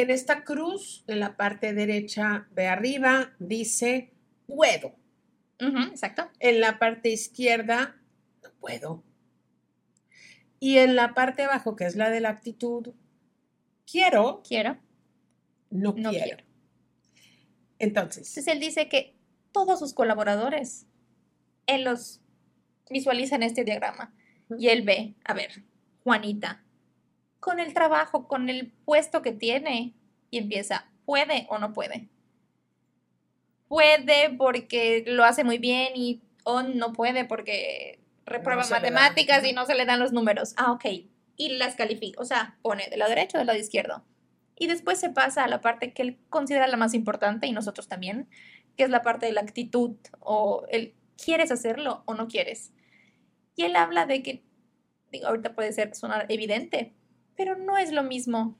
En esta cruz, en la parte derecha de arriba, dice puedo. exacto. En la parte izquierda, no puedo. Y en la parte de abajo, que es la de la actitud, quiero. Quiero. No, quiero. Entonces. Entonces él dice que todos sus colaboradores, él los visualiza en este diagrama y él ve, a ver, Juanita, con el trabajo, con el puesto que tiene y empieza, ¿puede o no puede? Puede porque lo hace muy bien y o no puede porque reprueba matemáticas y no se le dan los números. Ah, ok. Y las califica, o sea, pone de lado derecho o del lado izquierdo. Y después se pasa a la parte que él considera la más importante y nosotros también, que es la parte de la actitud o el quieres hacerlo o no quieres. Y él habla de que, digo, ahorita puede ser sonar evidente, pero no es lo mismo.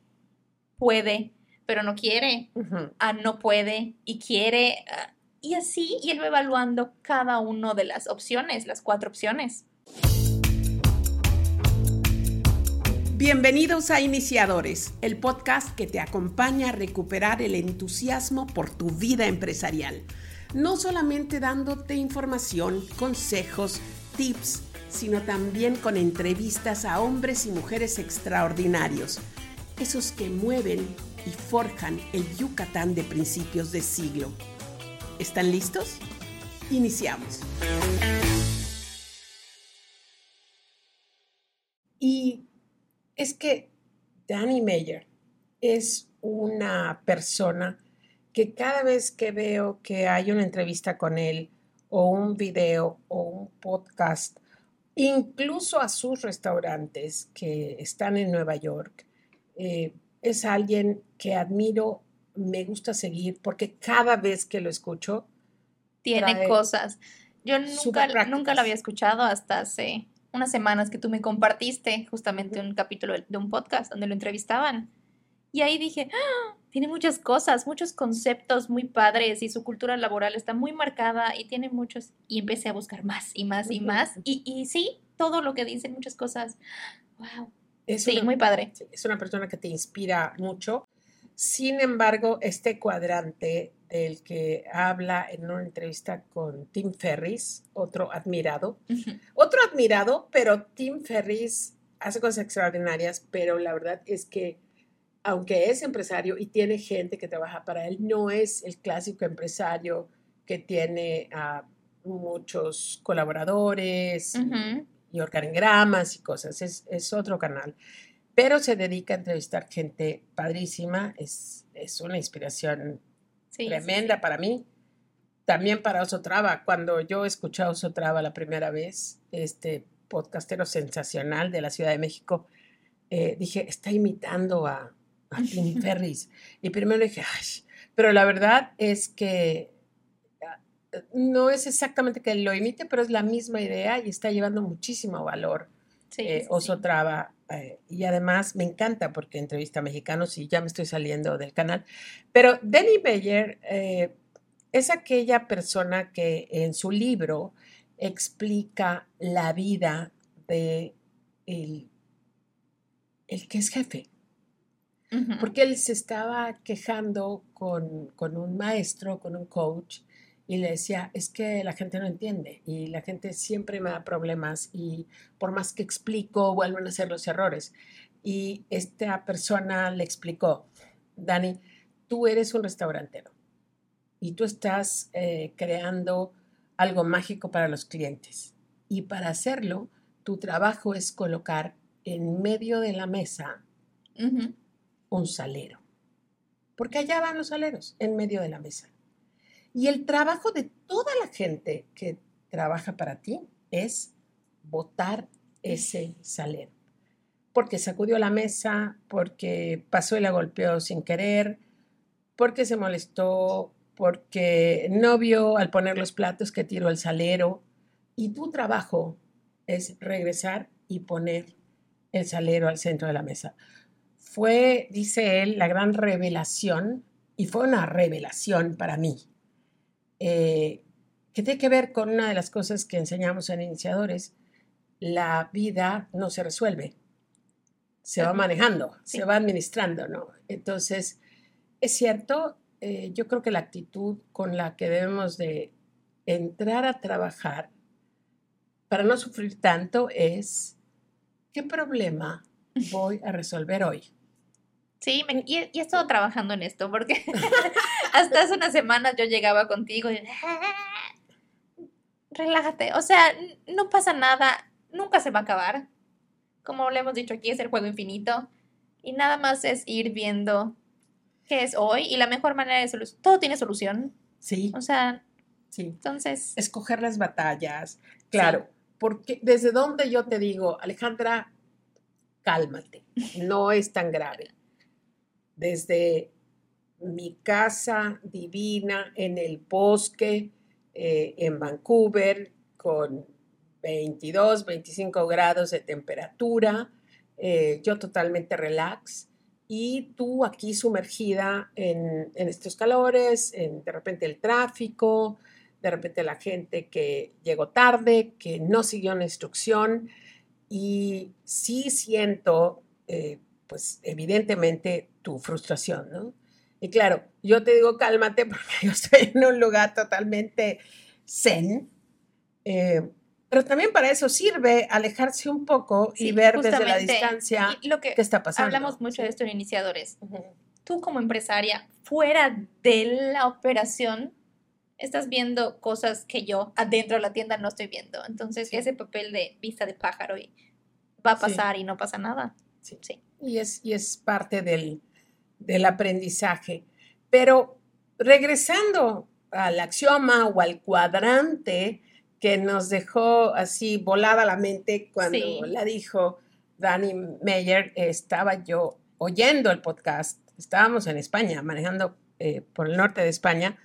Puede, pero no quiere. Ah, no puede y quiere. Ah, y así, y va evaluando cada una de las opciones, las cuatro opciones. Bienvenidos a Iniciadores, el podcast que te acompaña a recuperar el entusiasmo por tu vida empresarial. No solamente dándote información, consejos, tips, sino también con entrevistas a hombres y mujeres extraordinarios, esos que mueven y forjan el Yucatán de principios de siglo. ¿Están listos? Iniciamos. Y es que Danny Meyer es una persona que cada vez que veo que hay una entrevista con él o un video o un podcast, incluso a sus restaurantes que están en Nueva York, eh, es alguien que admiro, me gusta seguir porque cada vez que lo escucho... Tiene cosas. Yo nunca, nunca lo había escuchado hasta hace unas semanas que tú me compartiste justamente un capítulo de un podcast donde lo entrevistaban. Y ahí dije, ¡Ah! Tiene muchas cosas, muchos conceptos muy padres y su cultura laboral está muy marcada y tiene muchos. Y empecé a buscar más y más y más. Y, y sí, todo lo que dicen, muchas cosas. ¡Wow! sí, muy padre. Es una persona que te inspira mucho. Sin embargo, este cuadrante del que habla en una entrevista con Tim Ferris, otro admirado, otro admirado, pero Tim Ferris hace cosas extraordinarias, pero la verdad es que aunque es empresario y tiene gente que trabaja para él, no es el clásico empresario que tiene a muchos colaboradores y organigramas y cosas, es, es otro canal. Pero se dedica a entrevistar gente padrísima, es, es una inspiración tremenda para mí. También para Osotrava, cuando yo escuché a Osotrava la primera vez, este podcastero sensacional de la Ciudad de México, eh, dije, está imitando a, a Tim Ferris. Y primero dije, ay, pero la verdad es que ah, no es exactamente que lo imite, pero es la misma idea y está llevando muchísimo valor sí, eh, Osotrava eh, y además me encanta porque entrevista a mexicanos y ya me estoy saliendo del canal. Pero Danny Bayer eh, es aquella persona que en su libro explica la vida de el, el que es jefe. Porque él se estaba quejando con, con un maestro, con un coach, y le decía, es que la gente no entiende y la gente siempre me da problemas y por más que explico, vuelven a hacer los errores. Y esta persona le explicó, Dani, tú eres un restaurantero y tú estás eh, creando algo mágico para los clientes. Y para hacerlo, tu trabajo es colocar en medio de la mesa un salero. Porque allá van los saleros, en medio de la mesa. Y el trabajo de toda la gente que trabaja para ti es votar ese salero. Porque sacudió la mesa, porque pasó y la golpeó sin querer, porque se molestó, porque no vio al poner los platos que tiró el salero. Y tu trabajo es regresar y poner el salero al centro de la mesa. Fue, dice él, la gran revelación, y fue una revelación para mí, eh, que tiene que ver con una de las cosas que enseñamos en iniciadores, la vida no se resuelve, se va manejando, se va administrando, ¿no? Entonces, Es cierto, eh, yo creo que la actitud con la que debemos de entrar a trabajar para no sufrir tanto es, ¿qué problema voy a resolver hoy? Sí, y, he estado trabajando en esto, porque hasta hace unas semanas yo llegaba contigo y relájate, o sea, no pasa nada, nunca se va a acabar. Como le hemos dicho aquí, es el juego infinito. Y nada más es ir viendo qué es hoy y la mejor manera de solucionar. Todo tiene solución. Sí. O sea, sí. Entonces. Escoger las batallas. Claro. Porque desde donde yo te digo, Alejandra, cálmate. No es tan grave. Desde mi casa divina en el bosque, eh, en Vancouver, con 22, 25 grados de temperatura, eh, yo totalmente relax y tú aquí sumergida en, estos calores, en de repente el tráfico, de repente la gente que llegó tarde, que no siguió una instrucción y sí siento, eh, pues evidentemente, tu frustración, ¿no? Y claro, yo te digo cálmate porque yo estoy en un lugar totalmente zen. Eh, pero también para eso sirve alejarse un poco y ver desde la distancia lo que qué está pasando. Hablamos mucho de esto en iniciadores. Tú como empresaria, fuera de la operación, estás viendo cosas que yo adentro de la tienda no estoy viendo. Entonces, ese papel de vista de pájaro y va a pasar y no pasa nada. Sí. Y, es, y es parte del, del aprendizaje. Pero regresando al axioma o al cuadrante que nos dejó así volada la mente cuando la dijo Danny Meyer, estaba yo oyendo el podcast, estábamos en España, manejando eh, por el norte de España,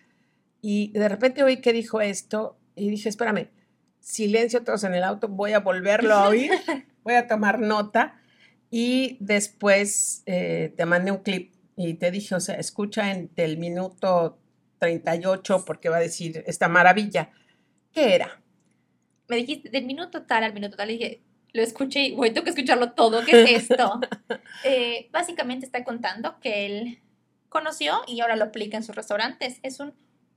y de repente oí que dijo esto y dije, espérame, silencio todos en el auto, voy a volverlo a oír, voy a tomar nota, y después eh, te mandé un clip y te dije, o sea, escucha en del minuto 38 porque va a decir esta maravilla. ¿Qué era? Me dijiste del minuto tal al minuto tal, y dije, lo escuché y tengo que escucharlo todo, ¿qué es esto? Eh, básicamente está contando que él conoció y ahora lo aplica en sus restaurantes. Es un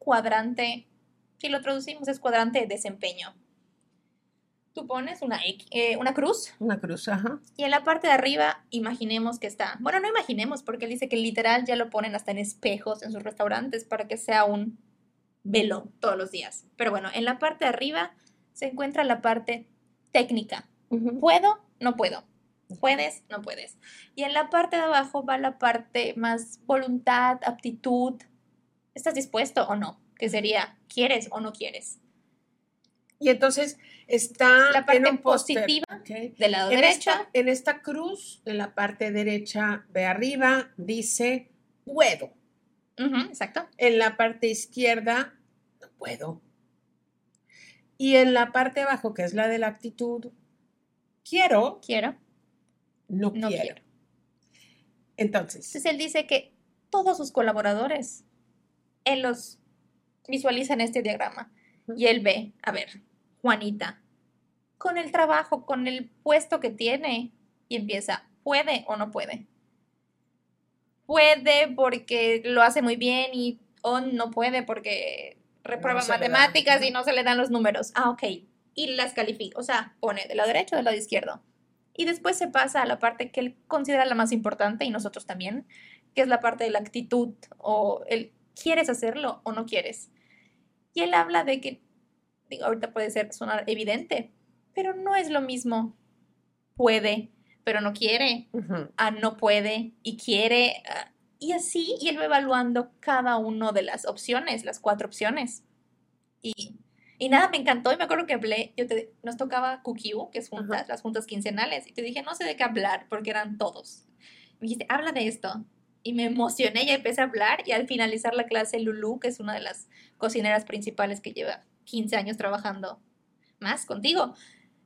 cuadrante, si lo traducimos, es cuadrante de desempeño. Tú pones una, eh, una cruz. Una cruz, ajá. Y en la parte de arriba, imaginemos que está. Bueno, no imaginemos, porque él dice que literal ya lo ponen hasta en espejos en sus restaurantes para que sea un velo todos los días. Pero bueno, en la parte de arriba se encuentra la parte técnica. ¿Puedo? No puedo. ¿Puedes? No puedes. Y en la parte de abajo va la parte más voluntad, aptitud. ¿Estás dispuesto o no? Que sería, ¿quieres o no quieres? Y entonces está la parte positiva del lado derecho. en esta cruz, en la parte derecha de arriba, dice puedo. exacto. En la parte izquierda, no puedo. Y en la parte abajo, que es la de la actitud, quiero. Quiero. No, quiero. Entonces. Entonces él dice que todos sus colaboradores, él los visualiza en este diagrama. Y él ve, a ver, Juanita, con el trabajo, con el puesto que tiene, y empieza, ¿puede o no puede? Puede porque lo hace muy bien y o no puede porque reprueba matemáticas y no se le dan los números. Ah, ok. Y las califica, o sea, pone de lado derecho o del lado izquierdo. Y después se pasa a la parte que él considera la más importante y nosotros también, que es la parte de la actitud o el quieres hacerlo o no quieres. Y él habla de que digo, ahorita puede ser sonar evidente, pero no es lo mismo. Puede, pero no quiere. a no puede y quiere. Ah, y así, y él va evaluando cada una de las opciones, las cuatro opciones. Y, y nada, me encantó y me acuerdo que hablé, yo te, nos tocaba QQ, que es juntas, las juntas quincenales, y te dije, no sé de qué hablar, porque eran todos. Me dijiste, habla de esto. Y me emocioné y empecé a hablar y al finalizar la clase, Lulu, que es una de las cocineras principales que lleva 15 años trabajando más contigo.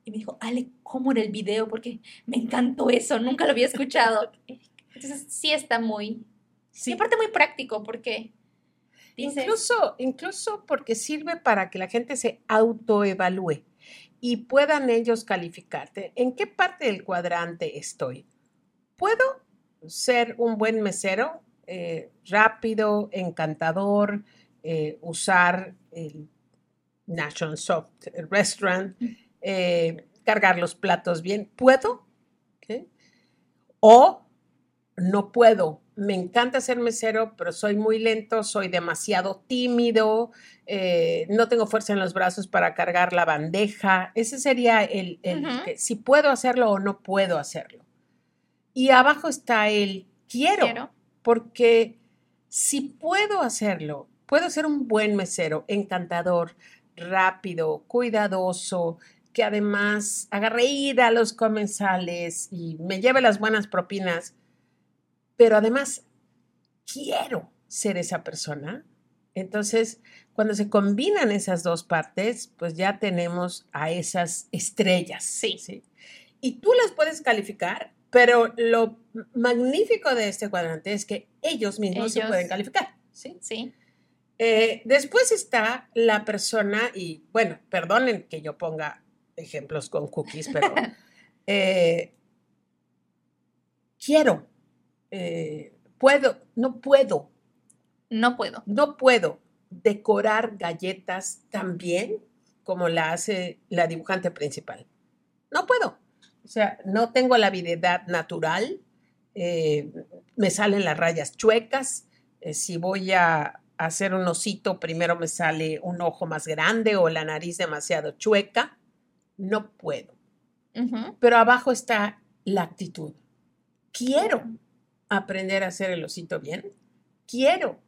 Y me dijo, Ale, ¿cómo era el video? Porque me encantó eso, nunca lo había escuchado. Entonces sí está muy... Sí. Y aparte muy práctico porque... incluso, incluso porque sirve para que la gente se autoevalúe y puedan ellos calificarte. ¿En qué parte del cuadrante estoy? ¿Puedo ser un buen mesero? eh, rápido, encantador, eh, usar el National Soft Restaurant, eh, cargar los platos bien. ¿Puedo? O no puedo. Me encanta ser mesero, pero soy muy lento, soy demasiado tímido, no tengo fuerza en los brazos para cargar la bandeja. Ese sería el, si puedo hacerlo o no puedo hacerlo. Y abajo está el quiero, porque si puedo hacerlo, puedo ser un buen mesero, encantador, rápido, cuidadoso, que además haga reír a los comensales y me lleve las buenas propinas, pero además quiero ser esa persona. Entonces, cuando se combinan esas dos partes, pues ya tenemos a esas estrellas. Sí. ¿sí? Y tú las puedes calificar pero lo magnífico de este cuadrante es que ellos mismos se pueden calificar. Sí. Sí. Eh, después está la persona, y bueno, perdonen que yo ponga ejemplos con cookies, pero eh, quiero, eh, puedo, no puedo. No puedo. No puedo decorar galletas tan bien como la hace la dibujante principal. No puedo. O sea, no tengo la habilidad natural, eh, me salen las rayas chuecas, eh, si voy a hacer un osito, primero me sale un ojo más grande o la nariz demasiado chueca, no puedo. Pero abajo está la actitud. Quiero aprender a hacer el osito bien, quiero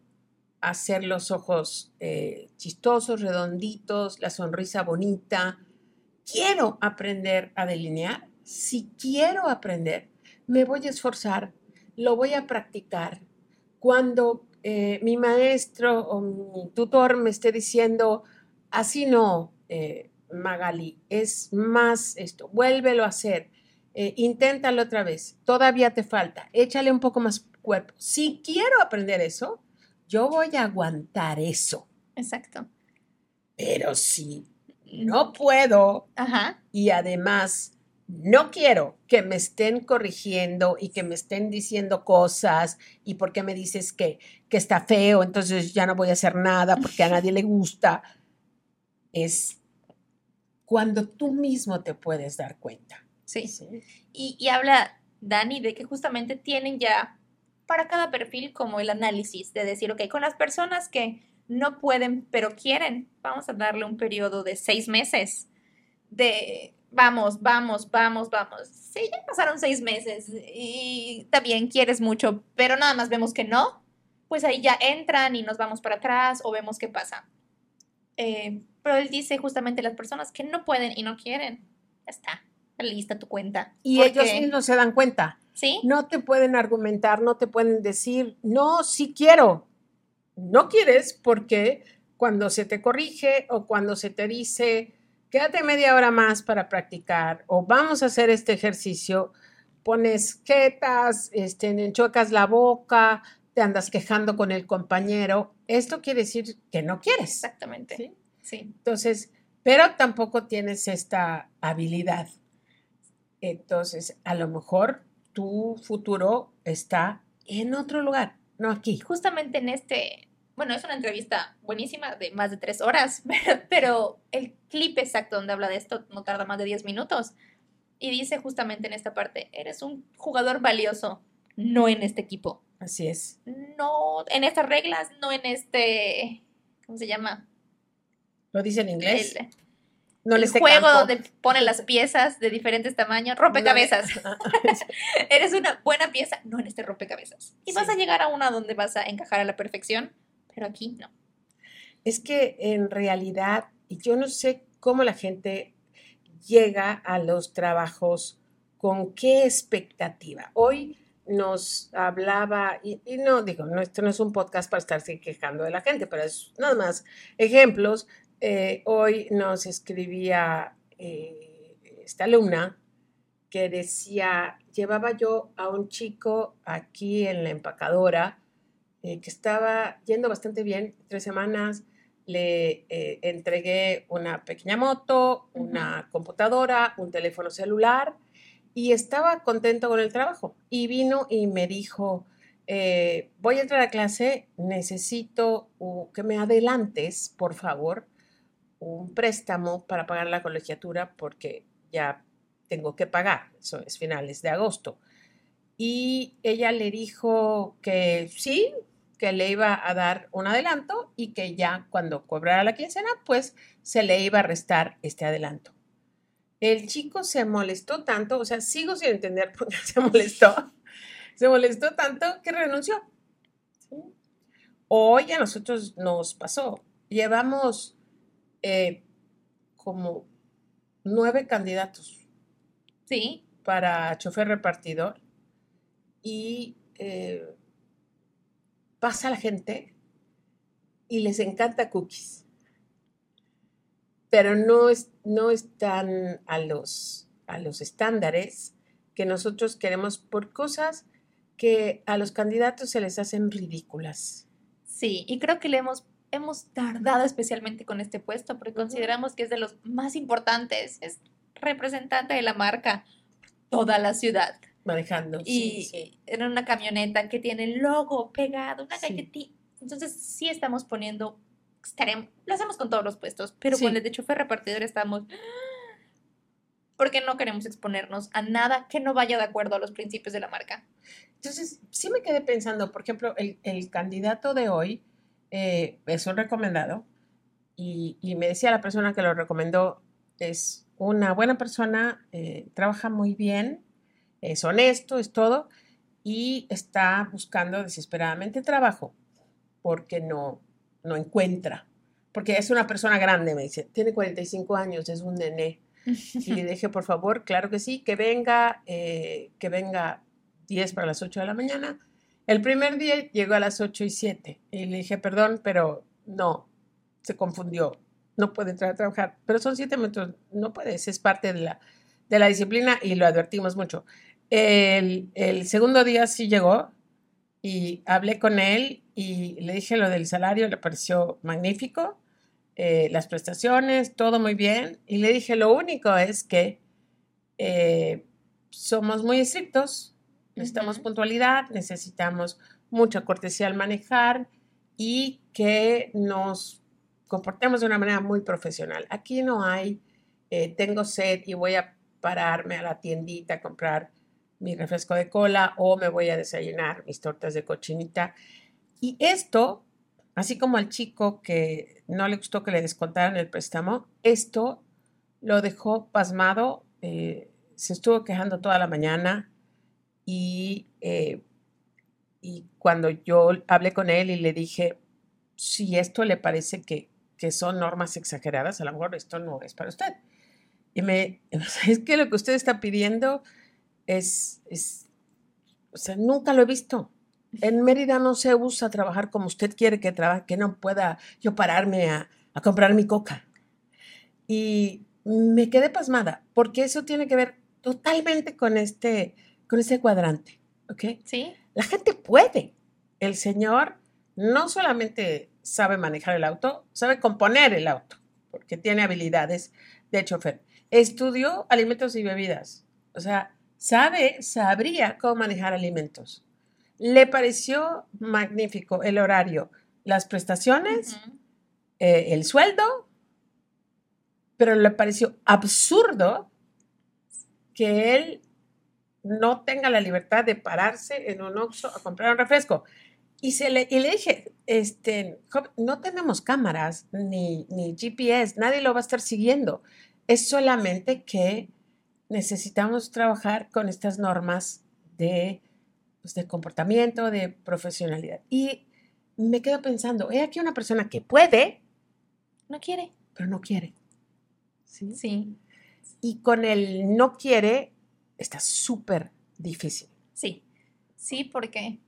hacer los ojos eh, chistosos, redonditos, la sonrisa bonita, quiero aprender a delinear si quiero aprender, me voy a esforzar, lo voy a practicar. Cuando eh, mi maestro o mi tutor me esté diciendo, así no, eh, Magali, es más esto, vuélvelo a hacer, eh, inténtalo otra vez, todavía te falta, échale un poco más cuerpo. Si quiero aprender eso, yo voy a aguantar eso. Exacto. Pero si no puedo y además no quiero que me estén corrigiendo y que me estén diciendo cosas y porque me dices que, que está feo, entonces ya no voy a hacer nada porque a nadie le gusta. Es cuando tú mismo te puedes dar cuenta. Sí. Y, y habla Dani de que justamente tienen ya para cada perfil como el análisis de decir, ok, con las personas que no pueden pero quieren, vamos a darle un periodo de seis meses de vamos, vamos, vamos, vamos. Sí, ya pasaron seis meses y bien, quieres mucho, pero nada más vemos que no, pues ahí ya entran y nos vamos para atrás o vemos qué pasa. Eh, pero él dice justamente las personas que no pueden y no quieren, ya está, lista tu cuenta. Y ellos mismos se dan cuenta. Sí. No te pueden argumentar, no te pueden decir, no, sí quiero. No quieres porque cuando se te corrige o cuando se te dice, quédate media hora más para practicar o vamos a hacer este ejercicio, pones quietas, este, enchuecas la boca, te andas quejando con el compañero, esto quiere decir que no quieres. Exactamente. ¿sí? sí. Entonces, pero tampoco tienes esta habilidad. Entonces, a lo mejor tu futuro está en otro lugar, no aquí. Justamente en este bueno, es una entrevista buenísima de más de tres horas, pero, el clip exacto donde habla de esto no tarda más de diez minutos. Y dice justamente en esta parte, eres un jugador valioso, no en este equipo. Así es. No en estas reglas, no en este, ¿cómo se llama? ¿Lo dice en inglés? El, no el juego donde pone las piezas de diferentes tamaños, rompecabezas. Eres una buena pieza, no en este rompecabezas. Y vas a llegar a una donde vas a encajar a la perfección, pero aquí no. Es que en realidad, yo no sé cómo la gente llega a los trabajos con qué expectativa. Hoy nos hablaba, y, no digo, no, esto no es un podcast para estarse quejando de la gente, pero es nada más ejemplos. Eh, hoy nos escribía eh, esta alumna que decía, llevaba yo a un chico aquí en la empacadora eh, que estaba yendo bastante bien, tres semanas, le eh, entregué una pequeña moto, una computadora, un teléfono celular y estaba contento con el trabajo. Y vino y me dijo, eh, voy a entrar a clase, necesito que me adelantes, por favor, un préstamo para pagar la colegiatura porque ya tengo que pagar, eso es finales de agosto. Y ella le dijo que sí, que le iba a dar un adelanto y que ya cuando cobrara la quincena, pues se le iba a restar este adelanto. El chico se molestó tanto, o sea, sigo sin entender por qué se molestó, se molestó tanto que renunció. Hoy a nosotros nos pasó, llevamos eh, como nueve candidatos. Sí. Para chofer repartidor y eh, pasa la gente y les encanta cookies, pero no, es, no están a los, a los estándares que nosotros queremos por cosas que a los candidatos se les hacen ridículas. Sí, y creo que le hemos, hemos tardado especialmente con este puesto porque consideramos que es de los más importantes, es representante de la marca, toda la ciudad manejando. Y era una camioneta que tiene el logo pegado, una galletita. Entonces sí estamos poniendo, estaremos, lo hacemos con todos los puestos, pero con el de chofer repartidor estamos, porque no queremos exponernos a nada que no vaya de acuerdo a los principios de la marca. Entonces sí me quedé pensando, por ejemplo, el, el candidato de hoy eh, es un recomendado y, y, me decía la persona que lo recomendó, es una buena persona, eh, trabaja muy bien, es honesto, es todo, y está buscando desesperadamente trabajo porque no, no encuentra. Porque es una persona grande, me dice, tiene 45 años, es un nené. Y le dije, por favor, claro que sí, que venga, eh, que venga 10 para las 8 de la mañana. El primer día llegó a las 8 y 7 y le dije, perdón, pero no, se confundió, no puede entrar a trabajar. Pero son 7 minutos, no puedes, es parte de la, de la disciplina y lo advertimos mucho. El, segundo día sí llegó y hablé con él y le dije lo del salario, le pareció magnífico, eh, las prestaciones, todo muy bien. Y le dije, lo único es que eh, somos muy estrictos, necesitamos puntualidad, necesitamos mucha cortesía al manejar y que nos comportemos de una manera muy profesional. Aquí no hay, eh, tengo sed y voy a pararme a la tiendita a comprar mi refresco de cola o me voy a desayunar mis tortas de cochinita. Y esto, así como al chico que no le gustó que le descontaran el préstamo, esto lo dejó pasmado, eh, se estuvo quejando toda la mañana y, eh, y cuando yo hablé con él y le dije, si esto le parece que, que son normas exageradas, a lo mejor esto no es para usted. Y me, es que lo que usted está pidiendo es, es, o sea, nunca lo he visto. En Mérida no se usa trabajar como usted quiere que trabaje, que no pueda yo pararme a, a comprar mi coca. Y me quedé pasmada, porque eso tiene que ver totalmente con este, con ese cuadrante, ¿ok? Sí. La gente puede. El señor no solamente sabe manejar el auto, sabe componer el auto, porque tiene habilidades de chofer. Estudió alimentos y bebidas. O sea, sabe, sabría cómo manejar alimentos. Le pareció magnífico el horario, las prestaciones, eh, el sueldo, pero le pareció absurdo que él no tenga la libertad de pararse en un Oxxo a comprar un refresco. Y, se le, y le dije, este, no tenemos cámaras ni, ni GPS, nadie lo va a estar siguiendo. Es solamente que necesitamos trabajar con estas normas de, pues, de comportamiento, de profesionalidad. Y me quedo pensando, he aquí una persona que puede. No quiere. Pero no quiere. Sí. Sí. Y con el no quiere está súper difícil. Sí. Sí, porque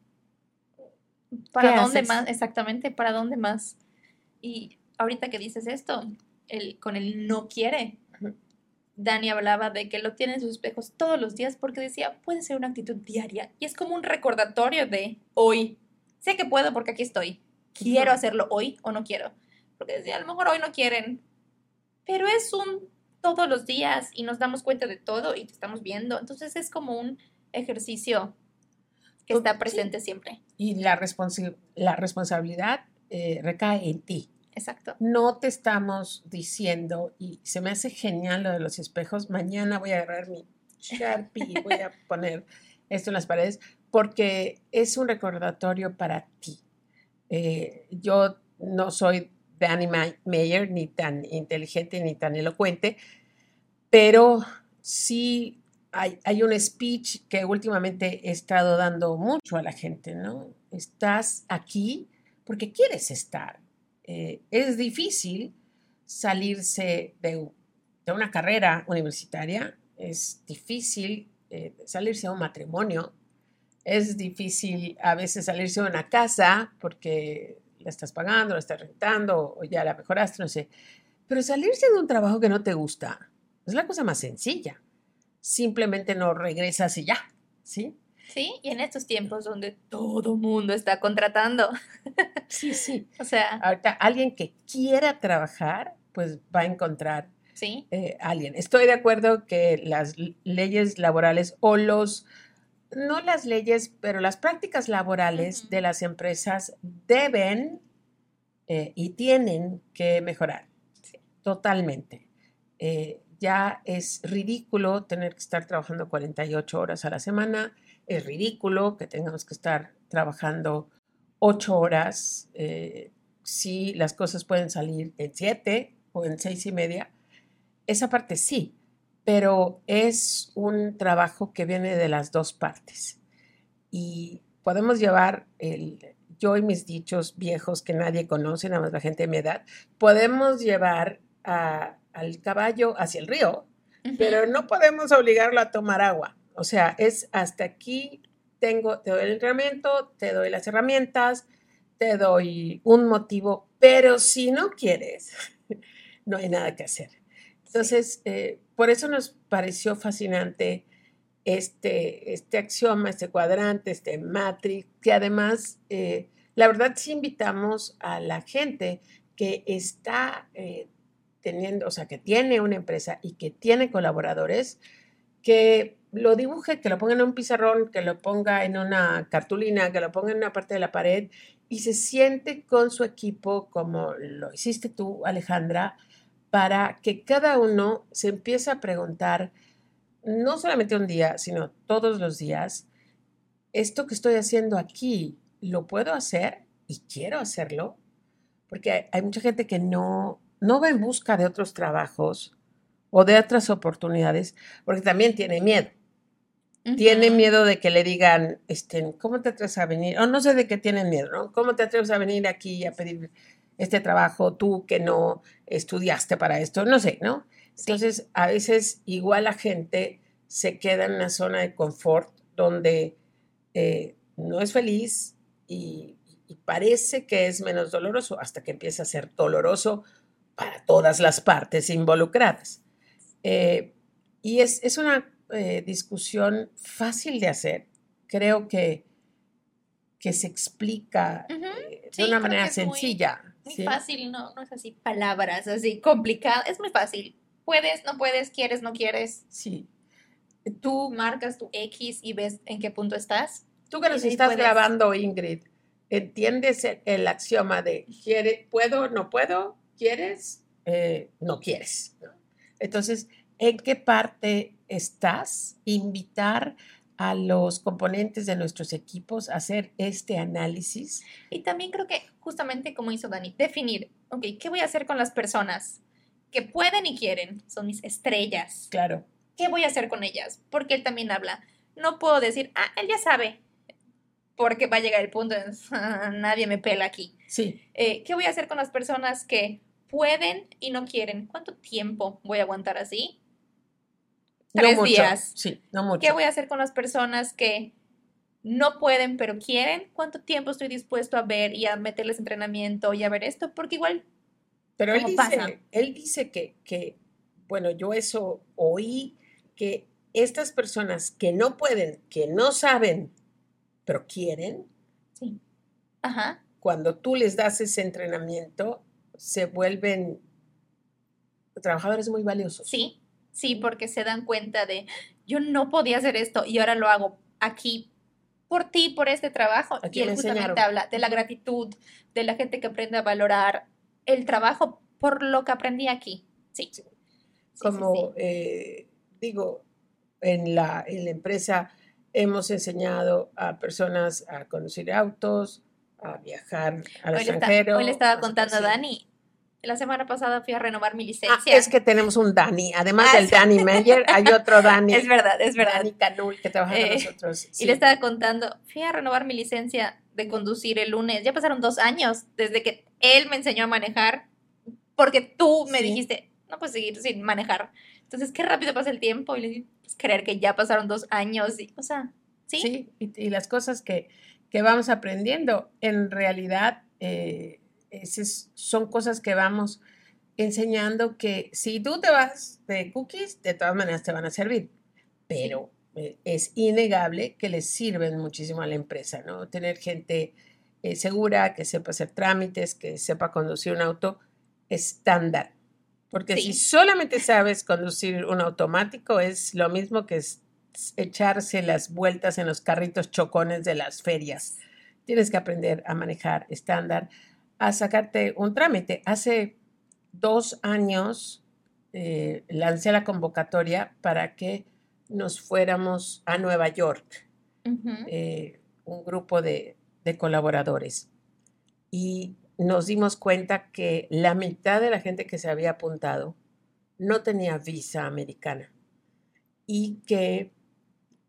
¿para dónde más? Exactamente, ¿para dónde más? Y ahorita que dices esto, el, con el no quiere, Dani hablaba de que lo tiene en sus espejos todos los días porque decía, puede ser una actitud diaria y es como un recordatorio de hoy. Sé que puedo porque aquí estoy. Quiero hacerlo hoy o no quiero. Porque decía, a lo mejor hoy no quieren. Pero es un todos los días y nos damos cuenta de todo y te estamos viendo. Entonces es como un ejercicio que está presente siempre. Y la, la responsabilidad eh, recae en ti. Exacto. No te estamos diciendo, y se me hace genial lo de los espejos, mañana voy a agarrar mi Sharpie y voy a poner esto en las paredes, porque es un recordatorio para ti. Eh, yo no soy Danny Mayer, ni tan inteligente ni tan elocuente, pero sí hay, hay, un speech que últimamente he estado dando mucho a la gente, ¿no? Estás aquí porque quieres estar. Eh, es difícil salirse de, de, una carrera universitaria, es difícil eh, salirse de un matrimonio, es difícil a veces salirse de una casa porque la estás pagando, la estás rentando o ya la mejoraste, no sé. Pero salirse de un trabajo que no te gusta es la cosa más sencilla. Simplemente no regresas y ya, ¿sí? Sí, y en estos tiempos donde todo mundo está contratando. Sí, sí. o sea. Ahorita alguien que quiera trabajar, pues va a encontrar ¿Sí? Eh, alguien. Estoy de acuerdo que las leyes laborales o los, no las leyes, pero las prácticas laborales de las empresas deben eh, y tienen que mejorar. Totalmente. Eh, ya es ridículo tener que estar trabajando 48 horas a la semana es ridículo que tengamos que estar trabajando ocho horas eh, si las cosas pueden salir en siete o en seis y media. Esa parte sí, pero es un trabajo que viene de las dos partes. Y podemos llevar el, yo y mis dichos viejos que nadie conoce, nada más la gente de mi edad, podemos llevar al caballo hacia el río, pero no podemos obligarlo a tomar agua. O sea, es hasta aquí tengo, te doy el entrenamiento, te doy las herramientas, te doy un motivo, pero si no quieres, no hay nada que hacer. Entonces, eh, por eso nos pareció fascinante este, este axioma, este cuadrante, este matrix, que además, eh, la verdad sí invitamos a la gente que está eh, teniendo, o sea, que tiene una empresa y que tiene colaboradores, que lo dibuje, que lo ponga en un pizarrón, que lo ponga en una cartulina, que lo ponga en una parte de la pared y se siente con su equipo como lo hiciste tú, Alejandra, para que cada uno se empiece a preguntar, no solamente un día, sino todos los días, esto que estoy haciendo aquí, ¿lo puedo hacer y quiero hacerlo? Porque hay, mucha gente que no, no va en busca de otros trabajos o de otras oportunidades, porque también tiene miedo. Tiene miedo de que le digan, este, ¿cómo te atreves a venir? O no sé de qué tienen miedo, ¿no? ¿Cómo te atreves a venir aquí a pedir este trabajo tú que no estudiaste para esto? No sé, ¿no? Entonces, a veces igual la gente se queda en una zona de confort donde eh, no es feliz y, parece que es menos doloroso hasta que empieza a ser doloroso para todas las partes involucradas. Eh, y es, es una eh, discusión fácil de hacer. Creo que, que se explica eh, de una manera sencilla. Muy, fácil, no, no es así palabras así complicadas, es muy fácil. Puedes, no puedes, quieres, no quieres. Sí. Tú marcas tu X y ves en qué punto estás. Tú que nos estás grabando, Ingrid, ¿entiendes el, axioma de quiere, puedo, no puedo, quieres, eh, no quieres? Entonces, ¿en qué parte estás, invitar a los componentes de nuestros equipos a hacer este análisis. Y también creo que justamente como hizo Dani, definir, ok, ¿qué voy a hacer con las personas que pueden y quieren? Son mis estrellas. Claro. ¿Qué voy a hacer con ellas? Porque él también habla. No puedo decir, ah, él ya sabe, porque va a llegar el punto de nadie me pela aquí. Sí. Eh, ¿Qué voy a hacer con las personas que pueden y no quieren? ¿Cuánto tiempo voy a aguantar así? tres días. Sí, no mucho. ¿Qué voy a hacer con las personas que no pueden pero quieren? ¿Cuánto tiempo estoy dispuesto a ver y a meterles entrenamiento y a ver esto? Porque igual. Pero él dice, él dice que, que, bueno, yo eso oí, que estas personas que no pueden, que no saben, pero quieren. Sí. Ajá. Cuando tú les das ese entrenamiento, se vuelven trabajadores muy valiosos. Sí, Sí, porque se dan cuenta de, yo no podía hacer esto y ahora lo hago aquí por ti, por este trabajo. Y él justamente habla de la gratitud, de la gente que aprende a valorar el trabajo por lo que aprendí aquí. Sí. Como eh, digo, en la, en la empresa hemos enseñado a personas a conducir autos, a viajar al extranjero. hoy le estaba contando a Dani la semana pasada fui a renovar mi ah, licencia. es que tenemos un Dani, además ah, del Dani Meyer, hay otro Dani. Es verdad, es verdad. Dani Canul, que trabaja con eh, nosotros. Y le estaba contando, fui a renovar mi licencia de conducir el lunes. Ya pasaron dos años desde que él me enseñó a manejar, porque tú me dijiste, no puedes seguir sin manejar. Entonces, qué rápido pasa el tiempo. Y le dije, pues creer que ya pasaron dos años. Y, o sea, sí. Sí, y, las cosas que, que, vamos aprendiendo, en realidad... Eh, son cosas que vamos enseñando que si tú te vas de cookies, de todas maneras te van a servir, pero eh, es innegable que les sirven muchísimo a la empresa, ¿no? Tener gente eh, segura, que sepa hacer trámites, que sepa conducir un auto estándar. Porque si solamente sabes conducir un automático, es lo mismo que echarse las vueltas en los carritos chocones de las ferias. Tienes que aprender a manejar estándar, a sacarte un trámite. Hace dos años eh, lancé la convocatoria para que nos fuéramos a Nueva York, eh, un grupo de, de colaboradores. Y nos dimos cuenta que la mitad de la gente que se había apuntado no tenía visa americana y que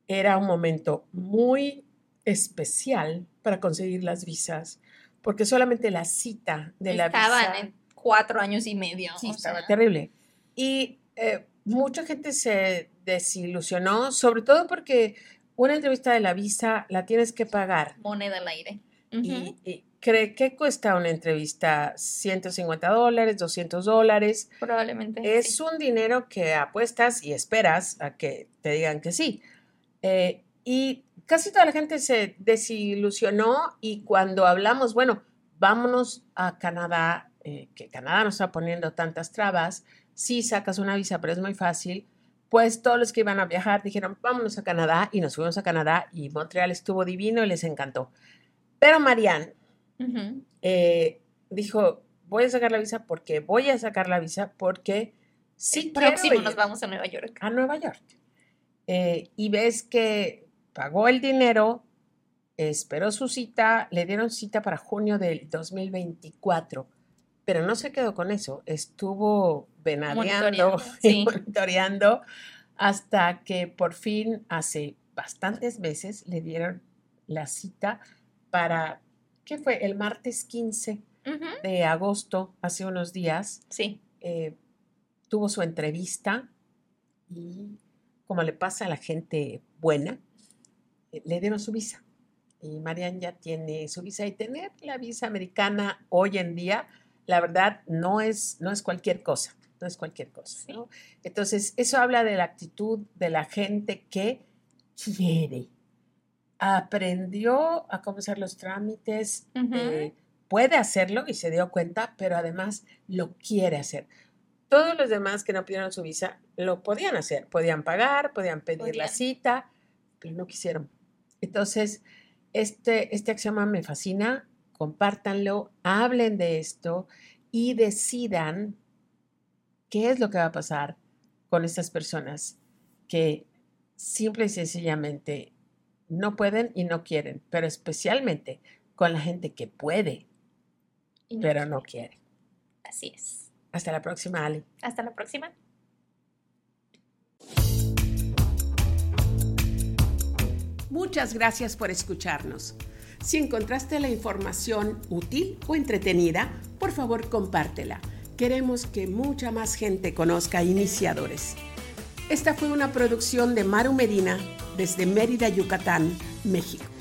era un momento muy especial para conseguir las visas porque solamente la cita de la visa... Estaban en cuatro años y medio. Sí, estaba terrible. Y eh, mucha gente se desilusionó, sobre todo porque una entrevista de la visa la tienes que pagar. Moneda al aire. y, cree que cuesta una entrevista 150 dólares, 200 dólares. Probablemente. Es un dinero que apuestas y esperas a que te digan que sí. Eh, y casi toda la gente se desilusionó y cuando hablamos, bueno, vámonos a Canadá, eh, que Canadá nos está poniendo tantas trabas, sí sacas una visa, pero es muy fácil, pues todos los que iban a viajar dijeron, vámonos a Canadá y nos fuimos a Canadá y Montreal estuvo divino y les encantó. Pero Marianne eh, dijo, voy a sacar la visa porque voy a sacar la visa porque sí. próximo nos vamos a Nueva York. A Nueva York. Eh, y ves que pagó el dinero, esperó su cita, le dieron cita para junio del 2024, pero no se quedó con eso, estuvo venadeando y monitoreando hasta que por fin hace bastantes meses le dieron la cita para, ¿qué fue? El martes 15 de agosto, hace unos días. Sí. Eh, tuvo su entrevista y como le pasa a la gente buena, eh, le dieron su visa. Y Marian ya tiene su visa y tener la visa americana hoy en día, la verdad, no es, no es cualquier cosa, no es cualquier cosa. Entonces, eso habla de la actitud de la gente que quiere, aprendió a cómo hacer los trámites, eh, puede hacerlo y se dio cuenta, pero además lo quiere hacer. Todos los demás que no pidieron su visa lo podían hacer, podían pagar, podían pedir la cita, pero no quisieron. Entonces, este, este axioma me fascina, compártanlo, hablen de esto y decidan qué es lo que va a pasar con estas personas que simple y sencillamente no pueden y no quieren, pero especialmente con la gente que puede, pero no quiere. Así es. Hasta la próxima, Ali. Hasta la próxima. Muchas gracias por escucharnos. Si encontraste la información útil o entretenida, por favor compártela. Queremos que mucha más gente conozca iniciadores. Esta fue una producción de Maru Medina desde Mérida, Yucatán, México.